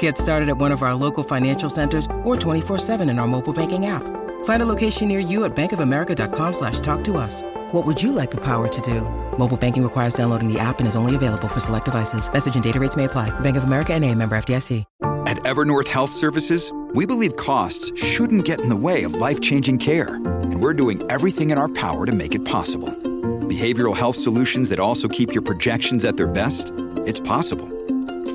Get started at one of our local financial centers or 24-7 in our mobile banking app. Find a location near you at bankofamerica.com slash talk to us. What would you like the power to do? Mobile banking requires downloading the app and is only available for select devices. Message and data rates may apply. Bank of America and a member FDIC. At Evernorth Health Services, we believe costs shouldn't get in the way of life-changing care. And we're doing everything in our power to make it possible. Behavioral health solutions that also keep your projections at their best? It's possible.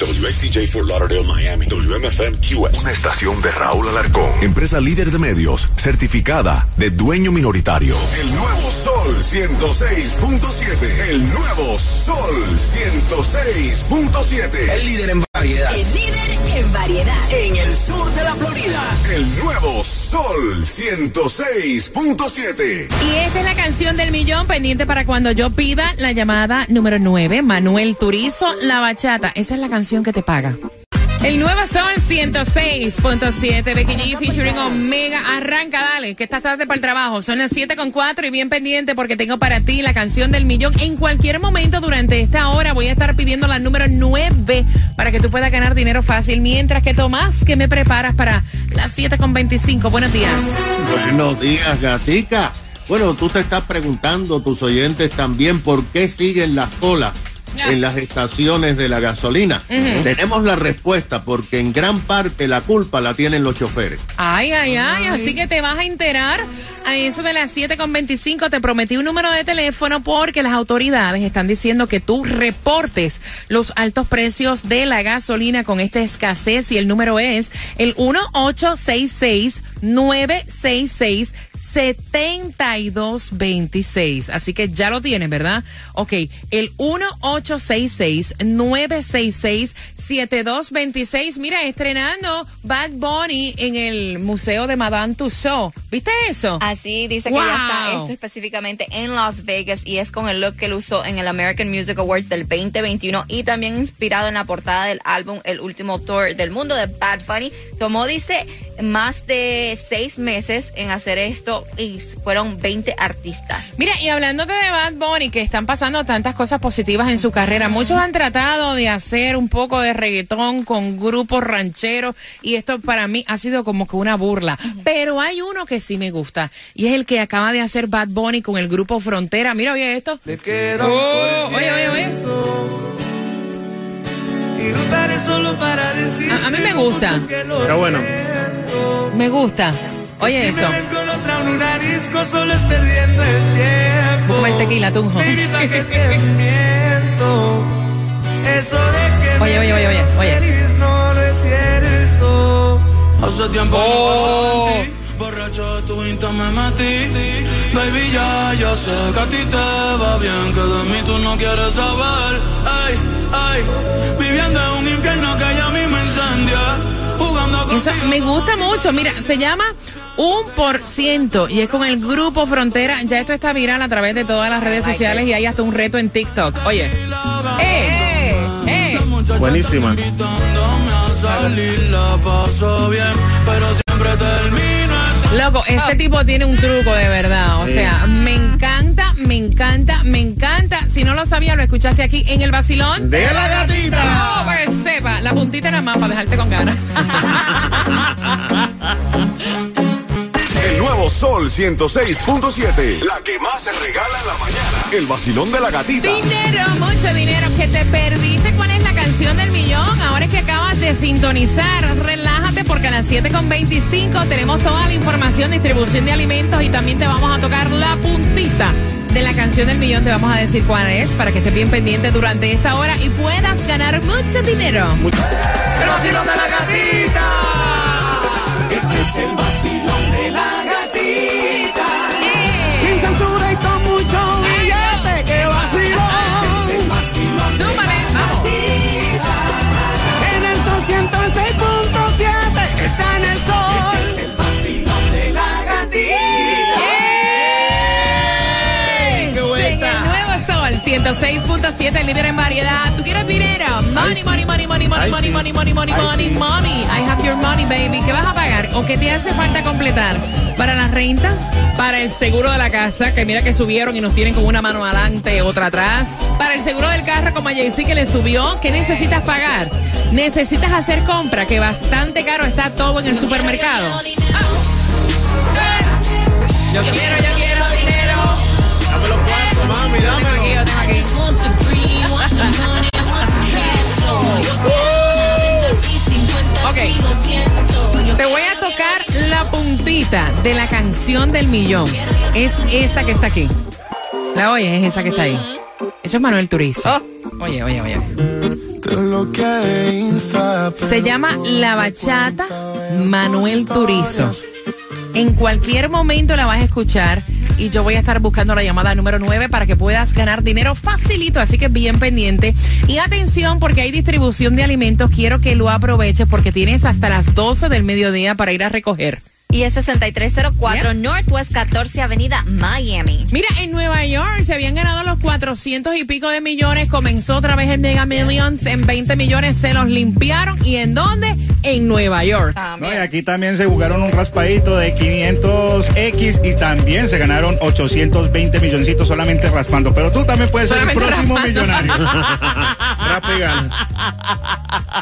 WXTJ for Lauderdale, Miami. WMFM QS. Una estación de Raúl Alarcón. Empresa líder de medios, certificada de dueño minoritario. El nuevo Sol 106.7. El nuevo Sol 106.7. El líder en variedad. El líder en variedad. En sur de la Florida. El nuevo Sol 106.7. Y esta es la canción del millón pendiente para cuando yo pida la llamada número 9, Manuel Turizo, La Bachata. Esa es la canción que te paga. El nuevo Sol 106.7, Becky G featuring Omega. Arranca, dale, que estás tarde para el trabajo. Son las 7 con 4 y bien pendiente porque tengo para ti la canción del millón. En cualquier momento durante esta hora voy a estar pidiendo la número 9 para que tú puedas ganar dinero fácil. Mientras que Tomás, que me preparas para las 7 con 25. Buenos días. Buenos días, gatica. Bueno, tú te estás preguntando, tus oyentes también, por qué siguen las colas en las estaciones de la gasolina. Tenemos la respuesta, porque en gran parte la culpa la tienen los choferes. Ay, ay, ay, así que te vas a enterar a eso de las 7.25. Te prometí un número de teléfono porque las autoridades están diciendo que tú reportes los altos precios de la gasolina con esta escasez y el número es el 1866 966 7226. Así que ya lo tienes, ¿verdad? Ok, el 1866-966-7226. Mira, estrenando Bad Bunny en el Museo de Madame Tussauds. ¿Viste eso? Así dice que ya está esto específicamente en Las Vegas y es con el look que él usó en el American Music Awards del 2021 y también inspirado en la portada del álbum El último tour del mundo de Bad Bunny. Tomó, dice, más de seis meses en hacer esto y fueron 20 artistas. Mira, y hablando de Bad Bunny, que están pasando tantas cosas positivas en su carrera, muchos han tratado de hacer un poco de reggaetón con grupos rancheros y esto para mí ha sido como que una burla. Pero hay uno que sí me gusta y es el que acaba de hacer Bad Bunny con el grupo Frontera. Mira, oye esto. Oh, oye, oye, oye. A, a mí me gusta. Pero bueno. Me gusta. Oye eso. Como el tequila, tunjo. Oye, oye, oye, oye, oye. Hace tiempo Oh. borracho de tu insta me metí. Baby, ya, ya sé que a ti te va bien, que de mí tú no quieres saber. Ay, ay, viviendo en un infierno que ya a mí me incendia. Jugando con Eso me gusta mucho. Mira, se llama Un por ciento y es con el grupo Frontera. Ya esto está viral a través de todas las redes sociales y hay hasta un reto en TikTok. Oye. ¡Eh! ¡Eh! Buenísima. Loco, este tipo tiene un truco de verdad. O sea, me encanta, me encanta, me encanta. Si no lo sabía, lo escuchaste aquí en el vacilón. De la gatita. No, para que sepa, la puntita nada más para dejarte con ganas. Nuevo Sol 106.7. La que más se regala en la mañana. El vacilón de la gatita. Dinero, mucho dinero que te perdiste. ¿Cuál es la canción del millón? Ahora es que acabas de sintonizar. Relájate porque porque a las 7.25 tenemos toda la información, distribución de alimentos y también te vamos a tocar la puntita de la canción del millón. Te vamos a decir cuál es para que estés bien pendiente durante esta hora y puedas ganar mucho dinero. El vacilón de la gatita. Este es el 106.7, el líder en variedad. ¿Tú quieres dinero? Money, money, money, money, money, money, money, money, money, money, money. I have your money, baby. ¿Qué vas a pagar? ¿O qué te hace falta completar? Para la renta, para el seguro de la casa, que mira que subieron y nos tienen con una mano adelante, otra atrás. Para el seguro del carro, como a Jay-Z que le subió, ¿qué necesitas pagar? Necesitas hacer compra, que bastante caro está todo en el supermercado. Yo quiero, yo quiero cuartos, mami, Yo tengo aquí, dámelo. yo tengo aquí. Ok. Te voy a tocar la puntita de la canción del millón. Es esta que está aquí. La oye, es esa que está ahí. Eso es Manuel Turizo. Oye, oye, oye. Se llama La Bachata Manuel Turizo. En cualquier momento la vas a escuchar y yo voy a estar buscando la llamada número 9 para que puedas ganar dinero facilito, así que bien pendiente. Y atención porque hay distribución de alimentos, quiero que lo aproveches porque tienes hasta las 12 del mediodía para ir a recoger. Y es 6304 Yeah. Northwest 14 Avenida, Miami. Mira, en Nueva York se habían ganado los 400 y pico de millones, comenzó otra vez el Mega Millions en 20 millones, se los limpiaron y ¿en dónde? En Nueva York. No, y aquí también se jugaron un raspadito de 500X y también se ganaron 820 milloncitos solamente raspando. Pero tú también puedes ser el Solamente próximo raspando. millonario. Rapa y gana.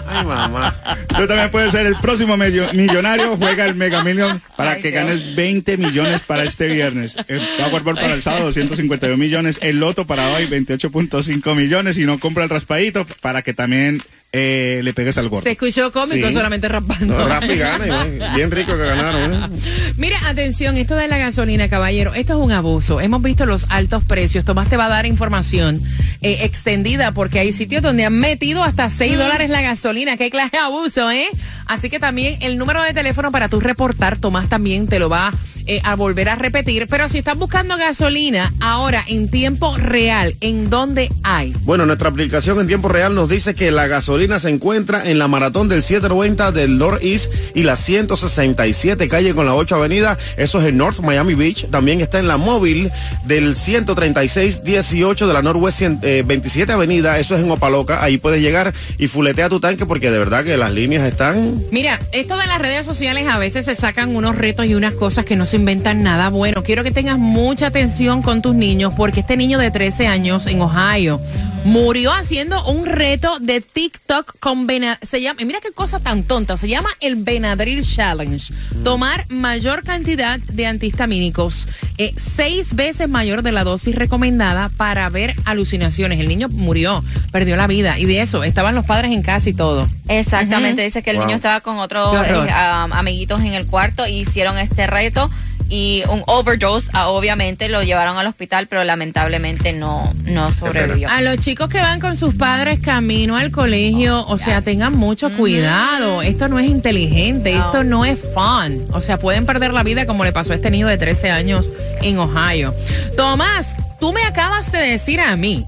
Ay, mamá. Tú también puedes ser el próximo millo- millonario. Juega el Mega Million para Ay, que Dios. ganes 20 millones para este viernes. El Powerball para el sábado, 252 millones. El Loto para hoy, 28.5 millones. Y no compra el raspadito para que también eh, le pegues al gordo. Se escuchó cómico Sí. solamente raspando. No, rapa y gana. y Bien rico que ganaron. ¿eh? Mira, atención, esto de la gasolina, caballero, esto es un abuso. Hemos visto los altos precios. Tomás te va a dar información eh, extendida porque hay sitios donde han metido hasta 6 dólares la gasolina. Qué clase de abuso, ¿eh? Así que también el número de teléfono para tú reportar, Tomás también te lo va eh, a volver a repetir. Pero si estás buscando gasolina ahora en tiempo real, ¿en dónde hay? Bueno, nuestra aplicación en tiempo real nos dice que la gasolina se encuentra en la maratón del 790 del Northeast y la 167 calle con la 8 avenida. Eso es en North Miami Beach. También está en la móvil del 136-18 de la Northwest 100, eh, 27 avenida. Eso es en Opaloca. Ahí puedes llegar y fuletea tu tanque porque de verdad que las líneas están Mira, esto de las redes sociales a veces se sacan unos retos y unas cosas que no se inventan nada bueno. Quiero que tengas mucha atención con tus niños porque este niño de 13 años en Ohio murió haciendo un reto de TikTok con Benadryl. Se llama, mira qué cosa tan tonta, se llama el Benadryl Challenge. Tomar mayor cantidad de antihistamínicos, eh, seis veces mayor de la dosis recomendada para ver alucinaciones. El niño murió, perdió la vida y de eso estaban los padres en casa y todo. Exactamente, dice que el Wow. niño estaba con otros eh, am- amiguitos en el cuarto y hicieron este reto y un overdose, ah, obviamente lo llevaron al hospital, pero lamentablemente no, no sobrevivió. A los chicos que van con sus padres camino al colegio, o sea, tengan mucho cuidado. Esto no es inteligente, No. esto no es fun. O sea, pueden perder la vida como le pasó a este niño de 13 años en Ohio. Tomás, tú me acabas de decir a mí,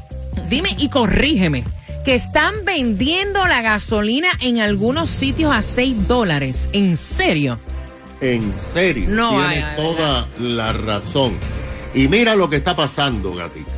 dime y corrígeme, que están vendiendo la gasolina en algunos sitios a 6 dólares. ¿En serio? En serio, No tienes toda la razón. Y mira lo que está pasando, gatita.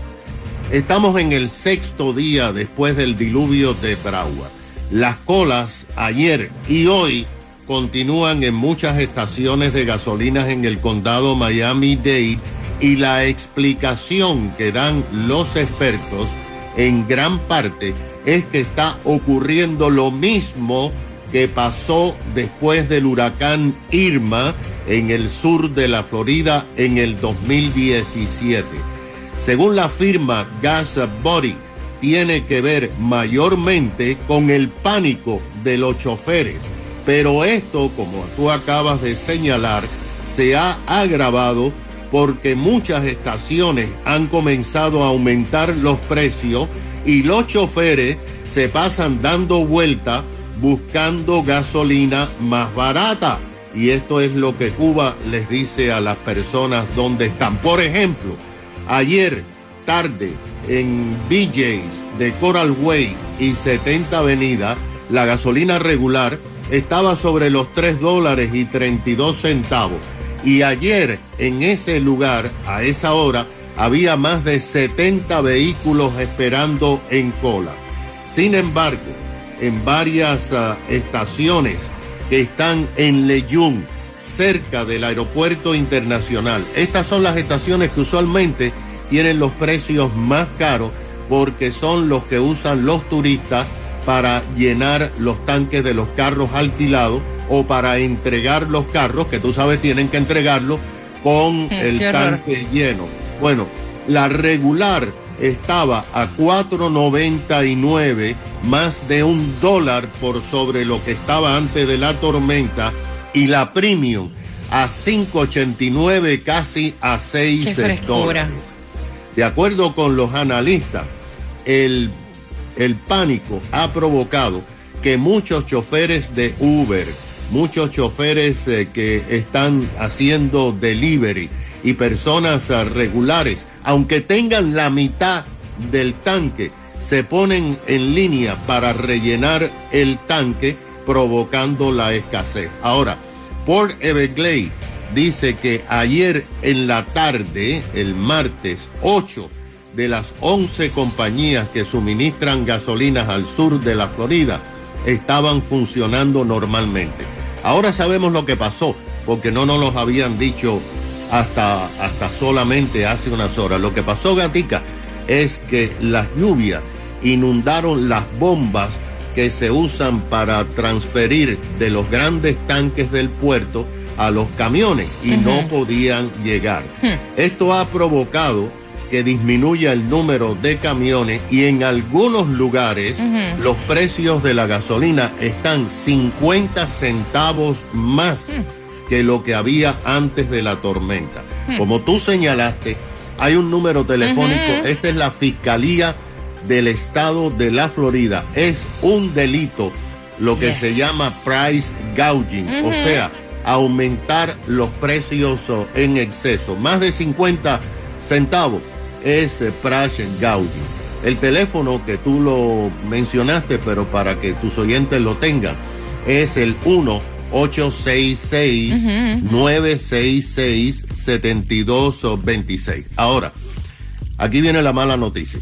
Estamos en el sexto día después del diluvio de Broward. Las colas ayer y hoy continúan en muchas estaciones de gasolinas en el condado Miami-Dade y la explicación que dan los expertos en gran parte es que está ocurriendo lo mismo que pasó después del huracán Irma en el sur de la Florida en el 2017. Según la firma Gas Body, tiene que ver mayormente con el pánico de los choferes Pero esto, como tú acabas de señalar, se ha agravado porque muchas estaciones han comenzado a aumentar los precios y los choferes se pasan dando vuelta buscando gasolina más barata. Y esto es lo que Cuba les dice a las personas donde están. Por ejemplo, ayer tarde en BJ's de Coral Way y 70 Avenida, la gasolina regular estaba sobre los 3 dólares y 32 centavos. Y ayer en ese lugar, a esa hora, había más de 70 vehículos esperando en cola. Sin embargo, en varias uh, estaciones que están en Leyún, cerca del aeropuerto internacional. Estas son las estaciones que usualmente tienen los precios más caros porque son los que usan los turistas para llenar los tanques de los carros alquilados o para entregar los carros, que tú sabes tienen que entregarlos con el tanque lleno. Bueno, la regular estaba a 4.99, más de un dólar por sobre lo que estaba antes de la tormenta, y la premium a 5.89, casi a 6 dólares. De acuerdo con los analistas, el, el pánico ha provocado que muchos choferes de Uber, muchos choferes eh, que están haciendo delivery y personas eh, regulares, aunque tengan la mitad del tanque, se ponen en línea para rellenar el tanque, provocando la escasez. Ahora, Port Everglades dice que ayer en la tarde, el martes, 8 de las 11 compañías que suministran gasolinas al sur de la Florida estaban funcionando normalmente. Ahora sabemos lo que pasó, porque no nos lo habían dicho hasta, hasta solamente hace unas horas. Lo que pasó, Gatica, es que las lluvias inundaron las bombas que se usan para transferir de los grandes tanques del puerto a los camiones y no podían llegar. Hmm. Esto ha provocado que disminuya el número de camiones y en algunos lugares los precios de la gasolina están 50 centavos más hmm. Que lo que había antes de la tormenta. Hmm. Como tú señalaste, hay un número telefónico, esta es la Fiscalía del Estado de la Florida. Es un delito lo que se llama price gouging, o sea, aumentar los precios en exceso. Más de 50 centavos es price gouging. El teléfono que tú lo mencionaste, pero para que tus oyentes lo tengan, es el 1 866 966 7226. Ahora, aquí viene la mala noticia.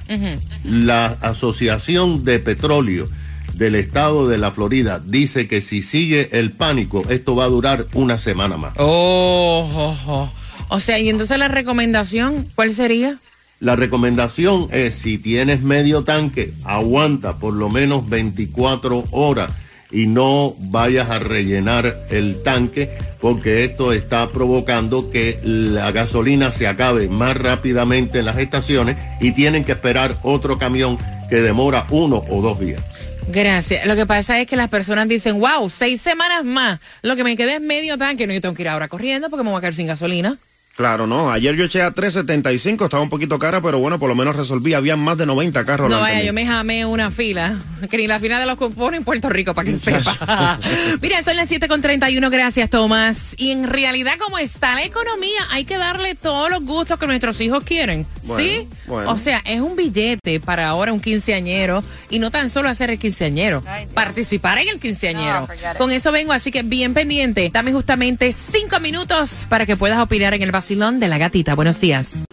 La Asociación de Petróleo del estado de la Florida dice que si sigue el pánico, esto va a durar una semana más. Oh, o sea, y entonces la recomendación, ¿cuál sería? La recomendación es si tienes medio tanque, aguanta por lo menos 24 horas y no vayas a rellenar el tanque porque esto está provocando que la gasolina se acabe más rápidamente en las estaciones y tienen que esperar otro camión que demora uno o dos días. Gracias. Lo que pasa es que las personas dicen, wow, seis semanas más. Lo que me queda es medio tanque. No, yo tengo que ir ahora corriendo porque me voy a quedar sin gasolina. Claro, no. Ayer yo eché a 3.75, estaba un poquito cara, pero bueno, por lo menos resolví. Había más de 90 carros. No, vaya, yo me jamé una fila. Que ni la fila de los cupones en Puerto Rico, para que sepa. Mira, son las 7.31, gracias, Tomás. Y en realidad, como está la economía, hay que darle todos los gustos que nuestros hijos quieren. ¿Sí? O sea, es un billete para ahora un quinceañero. Y no tan solo hacer el quinceañero, participar en el quinceañero. Con eso vengo, así que bien pendiente. Dame justamente cinco minutos para que puedas opinar en el vacilón de la gatita. Buenos días.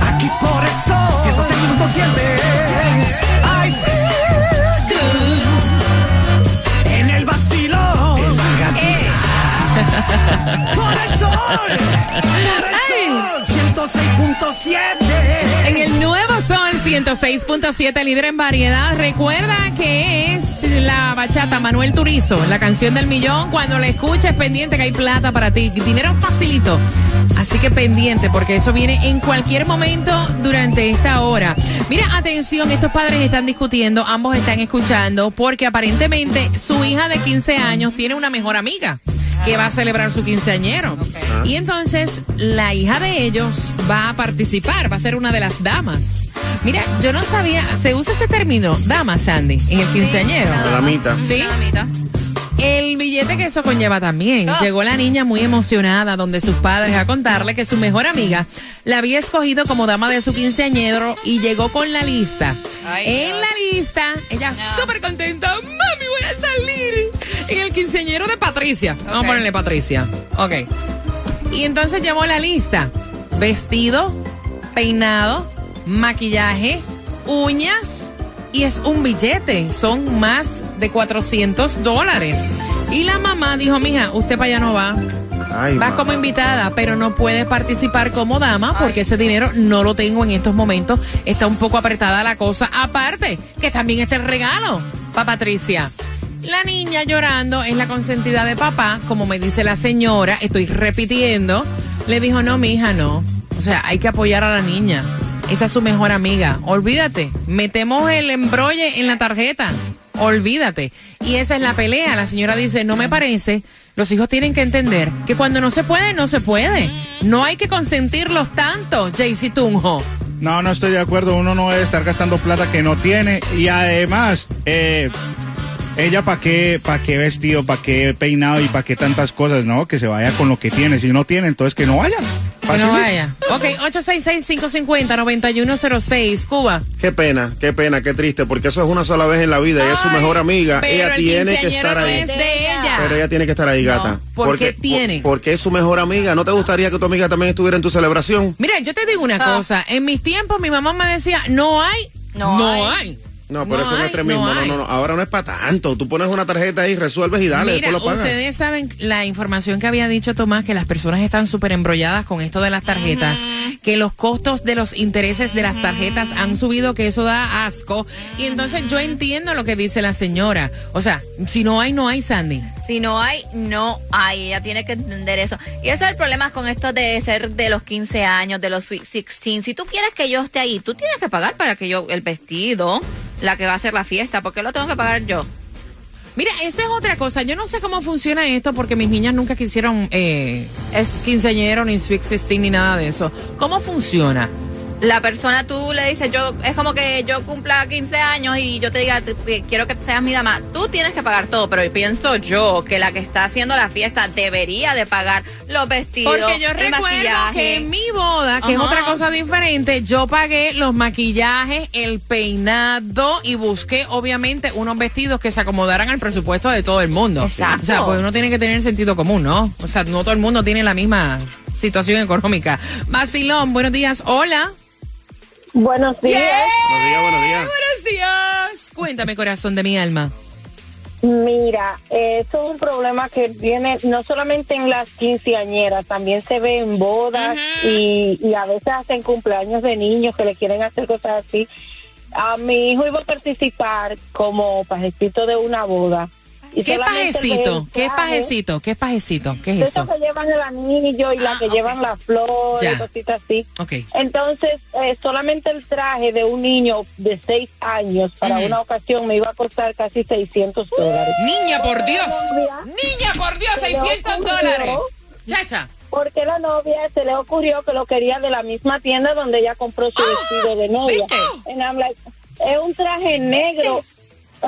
Aquí por eso, 106.7. I feel good. En el. Por sol. Por el sol. 106.7. 106.7, líder en variedad. Recuerda que es la bachata Manuel Turizo, la canción del millón. Cuando la escuches, pendiente que hay plata para ti. Dinero facilito. Así que pendiente, porque eso viene en cualquier momento durante esta hora. Mira, atención, estos padres están discutiendo, ambos están escuchando, porque aparentemente su hija de 15 años tiene una mejor amiga que va a celebrar su quinceañero. Y entonces la hija de ellos va a participar, va a ser una de las damas. Mira, yo no sabía, ¿se usa ese término, dama, Sandy, en el quinceañero? La damita. Sí. El billete que eso conlleva también. Llegó la niña muy emocionada donde sus padres a contarle que su mejor amiga la había escogido como dama de su quinceañero y llegó con la lista. en la lista, ella súper contenta, mami, voy a salir. En el quinceañero de Patricia. Vamos a ponerle Patricia. Ok. Y entonces llevó la lista. Vestido, peinado, maquillaje, uñas y es un billete. Son más de 400 dólares. Y la mamá dijo, mija, usted para allá no va. Ay, Vas mamá. como invitada, pero no puedes participar como dama porque ese dinero no lo tengo en estos momentos. Está un poco apretada la cosa. Aparte, que también está el regalo para Patricia. La niña llorando es la consentida de papá, como me dice la señora, estoy repitiendo. Le dijo, no, mi hija, no. O sea, hay que apoyar a la niña. Esa es su mejor amiga. Olvídate. Metemos el embrolle en la tarjeta. Olvídate. Y esa es la pelea. La señora dice, no me parece. Los hijos tienen que entender que cuando no se puede, no se puede. No hay que consentirlos tanto, Jaycee Tunjo. No, no estoy de acuerdo. Uno no debe estar gastando plata que no tiene. Y además, eh, ella para qué, para qué vestido, para qué peinado y para qué tantas cosas, ¿no? Que se vaya con lo que tiene. Si no tiene, entonces que no vaya. Que no vaya. Ok, 866-550-9106, Cuba. Qué pena, qué pena, qué triste, porque eso es una sola vez en la vida. Ella es su mejor amiga. Ella el tiene que estar no ahí. es de ella. Pero ella tiene que estar ahí, gata. ¿por porque, qué tiene? por- porque es su mejor amiga. ¿No te gustaría que tu amiga también estuviera en tu celebración? Mira, yo te digo una Ah. cosa. En mis tiempos, mi mamá me decía, no hay, no, hay. No, pero No eso no es extremismo. no No, no, no. Ahora no es para tanto. Tú pones una tarjeta ahí, resuelves y dale, Mira, después lo pagas. ustedes saben la información que había dicho Tomás, que las personas están súper embrolladas con esto de las tarjetas, que los costos de los intereses de las tarjetas han subido, que eso da asco. Y entonces yo entiendo lo que dice la señora. O sea, si no hay, no hay, Sandy. Si no hay, no hay. Ella tiene que entender eso. Y eso es el problema con esto de ser de los 15 años, de los Sweet 16. Si tú quieres que yo esté ahí, tú tienes que pagar para que yo, el vestido, la que va a hacer la fiesta, porque lo tengo que pagar yo. Mira, eso es otra cosa. Yo no sé cómo funciona esto porque mis niñas nunca quisieron eh, es quinceañero, ni Sweet 16, ni nada de eso. ¿Cómo funciona? La persona tú le dices, yo es como que yo cumpla 15 años y yo te diga, "Te- te- quiero que seas mi dama. Tú tienes que pagar todo, pero pienso yo que la que está haciendo la fiesta debería de pagar los vestidos, Porque yo el recuerdo maquillaje. que en mi boda, que es otra cosa diferente, yo pagué los maquillajes, el peinado y busqué obviamente unos vestidos que se acomodaran al presupuesto de todo el mundo. Exacto. O sea, pues uno tiene que tener sentido común, ¿no? O sea, no todo el mundo tiene la misma situación económica. Basilón, buenos días. Hola. Buenos días. Buenos días, buenos días. Buenos días. Cuéntame, corazón de mi alma. Mira, eso es un problema que viene no solamente en las quinceañeras, también se ve en bodas y, y a veces hacen cumpleaños de niños que le quieren hacer cosas así. A mi hijo iba a participar como pajecito de una boda. Y ¿Qué pajecito? ¿Qué pajecito? ¿Qué pajecito? ¿Qué es eso? esos que llevan el anillo y la que llevan la flor Ya. y cositas así. Ok. Entonces, eh, solamente el traje de un niño de seis años para una ocasión me iba a costar casi 600 dólares. Niña, por Dios. Niña, por Dios, se le 600 ocurrió- dólares. Chacha. Porque la novia se le ocurrió que lo quería de la misma tienda donde ella compró su vestido de novia. ¿viste? And I'm like, es un traje negro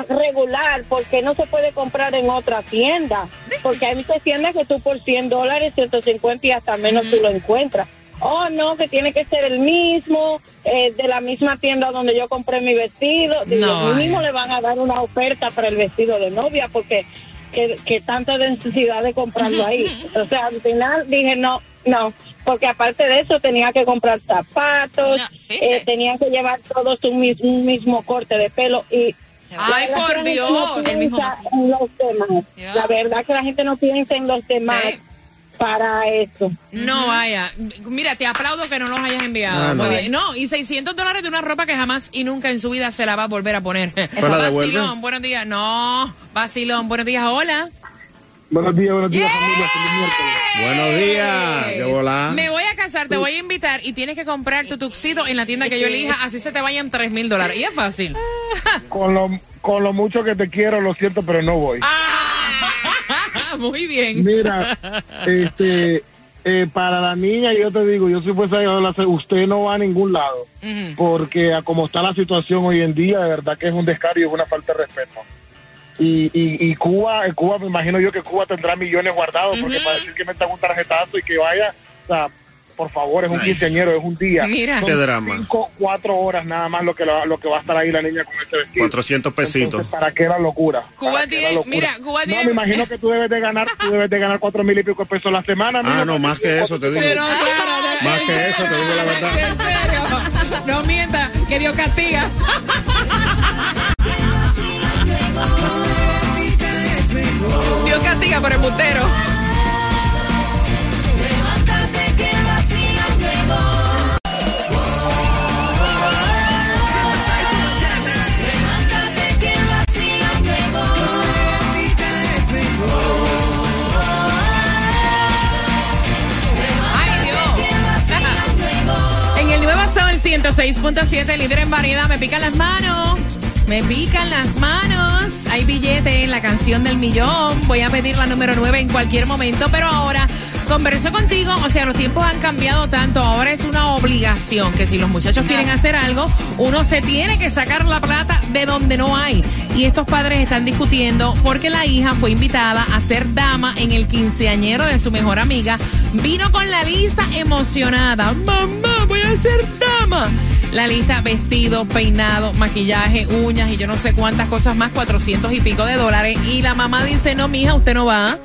regular, porque no se puede comprar en otra tienda? Porque hay muchas tiendas que tú por 100 dólares, 150 y hasta menos tú lo encuentras. Oh, no, que tiene que ser el mismo, eh, de la misma tienda donde yo compré mi vestido. Digo, No, mínimo le van a dar una oferta para el vestido de novia, porque que, que tanta necesidad de comprarlo ahí. O sea, al final dije, no, no, porque aparte de eso tenía que comprar zapatos, No, eh, tenían que llevar todos un, un mismo corte de pelo y... Ay, la por Dios. no El mismo en los demás. La verdad que la gente no piensa en los demás. Sí. para eso. No vaya. Mira, te aplaudo que no los hayas enviado. Ah, no. Muy bien. No, y 600 dólares de una ropa que jamás y nunca en su vida se la va a volver a poner. Devuelve. Vacilón, buenos días. No, vacilón, buenos días, hola. Buenos días, buenos días, familia. Feliz miércoles. Buenos días. Qué volá. Me voy a casar, te voy a invitar y tienes que comprar tu tuxido en la tienda que yo elija, así se te vayan 3 mil dólares. Y es fácil. Con lo, con lo mucho que te quiero, lo siento, pero no voy. Ah, muy bien. Mira, este, eh, para la niña, yo te digo, yo soy pues usted no va a ningún lado, porque a como está la situación hoy en día, de verdad que es un descaro y es una falta de respeto. Y, y, y Cuba, Cuba, me imagino yo que Cuba tendrá millones guardados, porque para decir que metan un tarjetazo y que vaya, o sea, por favor, es un Ay. quinceañero, es un día. Mira. Son Qué drama. Cinco, cuatro horas nada más lo que, la- lo que va a estar ahí la niña con este vestido. 400 pesitos. Entonces, ¿para qué la locura? Cuba ¿Para qué la tiene- locura? mira, Cuba tiene- No, me imagino que tú debes de ganar, tú debes de ganar cuatro mil y pico de pesos a la semana. Ah, no, más que eso, te digo. Pero Más que eso, te digo la verdad. En serio. No mienta, que Dios castiga. Dios castiga por. Ay, Dios. En el Nuevo Sol 106.7, líder en variedad, me pican las manos. Me pican las manos. Hay billete en la canción del millón. Voy a pedir la número 9 en cualquier momento, pero ahora converso contigo. O sea, los tiempos han cambiado tanto. Ahora es una obligación que si los muchachos quieren hacer algo, uno se tiene que sacar la plata de donde no hay. Y estos padres están discutiendo porque la hija fue invitada a ser dama en el quinceañero de su mejor amiga. Vino con la lista emocionada. Mamá, voy a ser dama. La lista, vestido, peinado, maquillaje, uñas y yo no sé cuántas cosas más, 400 y pico de dólares. Y la mamá dice, no, mija, usted no va.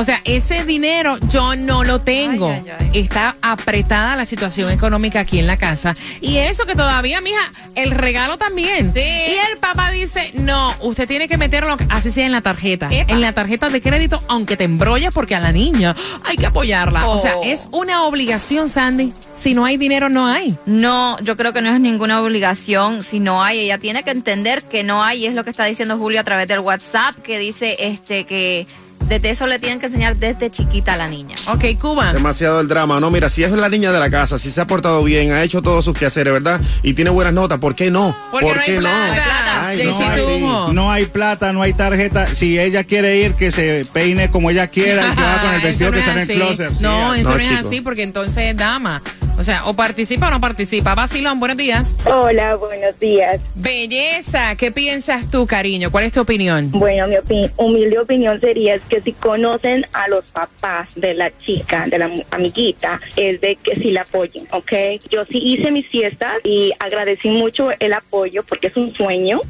O sea, ese dinero yo no lo tengo. Ay, ay, ay. Está apretada la situación económica aquí en la casa. Y eso que todavía, mija, el regalo también. Y el papá dice, no, usted tiene que meterlo, así sea en la tarjeta. En la tarjeta de crédito, aunque te embrolles, porque a la niña hay que apoyarla. O sea, Oh. es una obligación, Sandy. Si no hay dinero, no hay. No, yo creo que no es ninguna obligación si no hay. Ella tiene que entender que no hay, y es lo que está diciendo Julio a través del WhatsApp, que dice este que desde eso le tienen que enseñar desde chiquita a la niña. Ok, Cuba. Demasiado el drama. No, mira, si es la niña de la casa, si se ha portado bien, ha hecho todos sus quehaceres, ¿verdad? Y tiene buenas notas, ¿por qué no? Porque ¿Por no hay qué no? plata. Ay, no. Tumo. No hay plata, no hay tarjeta. Si ella quiere ir, que se peine como ella quiera y que va con el vestido no que es está en el closet. Sí, No, eso No, no, es chico. así porque entonces es dama. O sea, o participa o no participa. Vacilón, buenos días. Hola, buenos días. Belleza, ¿qué piensas tú, cariño? ¿Cuál es tu opinión? Bueno, mi humilde opinión sería es que si conocen a los papás de la chica, de la amiguita, es de que sí la apoyen, ¿ok? Yo sí hice mis fiestas y agradecí mucho el apoyo porque es un sueño.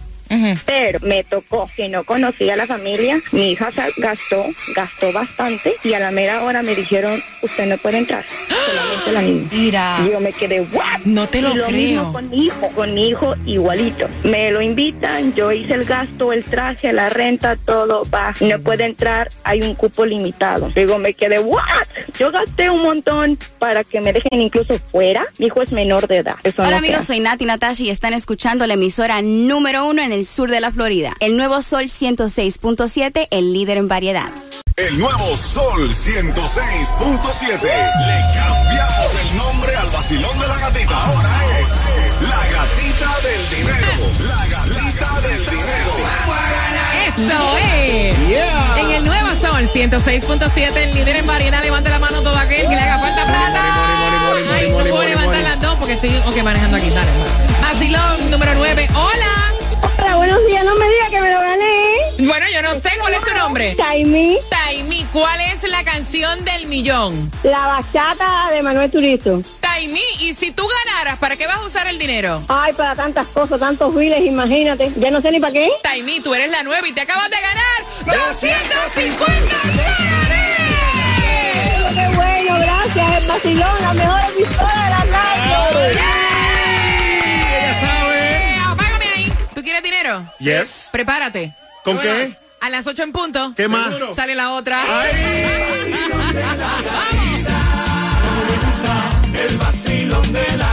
Pero me tocó que no conocía a la familia, mi hija gastó, gastó bastante y a la mera hora me dijeron, usted no puede entrar, solamente la niña. Mira. Y yo me quedé, ¿what? No te lo y lo creo. mismo con mi hijo, con mi hijo igualito. Me lo invitan, yo hice el gasto, el traje, la renta, todo va. No puede entrar, hay un cupo limitado. Digo, me quedé, ¿what? Yo gasté un montón para que me dejen incluso fuera. Mi hijo es menor de edad. Eso Hola no amigos, soy Nati Natasha y están escuchando la emisora número uno en el sur de la Florida. El nuevo Sol 106.7, el líder en variedad. El nuevo Sol 106.7. Le cambiamos el nombre al vacilón de la gatita. Ahora es la gatita del dinero. La gatita del dinero. Eso es. Yeah. Sol 106.7, el líder en variedad, levante la mano todo aquel que le haga falta plata. Ay, no puedo levantar las dos porque estoy ok, manejando aquí. Dale. Vacilón número 9. Hola. Hola, buenos días, no me diga que me lo gané. Bueno, yo no sé cuál es tu nombre. Taimi, Taimi, ¿cuál es la canción del millón? la bachata de Manuel Turizo. Taimi, y si tú ganaras, ¿para qué vas a usar el dinero? Ay, para tantas cosas, tantos biles, imagínate. Ya no sé ni para qué. Taimi, tú eres la nueva y te acabas de ganar 250 dólares. Qué bueno, gracias, el vacilón, la mejor emisora de la radio. Ella sabe. Eh, apágame ahí. ¿Tú quieres dinero? Yes. Prepárate. ¿Con qué? A las 8 en punto. ¿Qué más? Sale la otra. Ay. de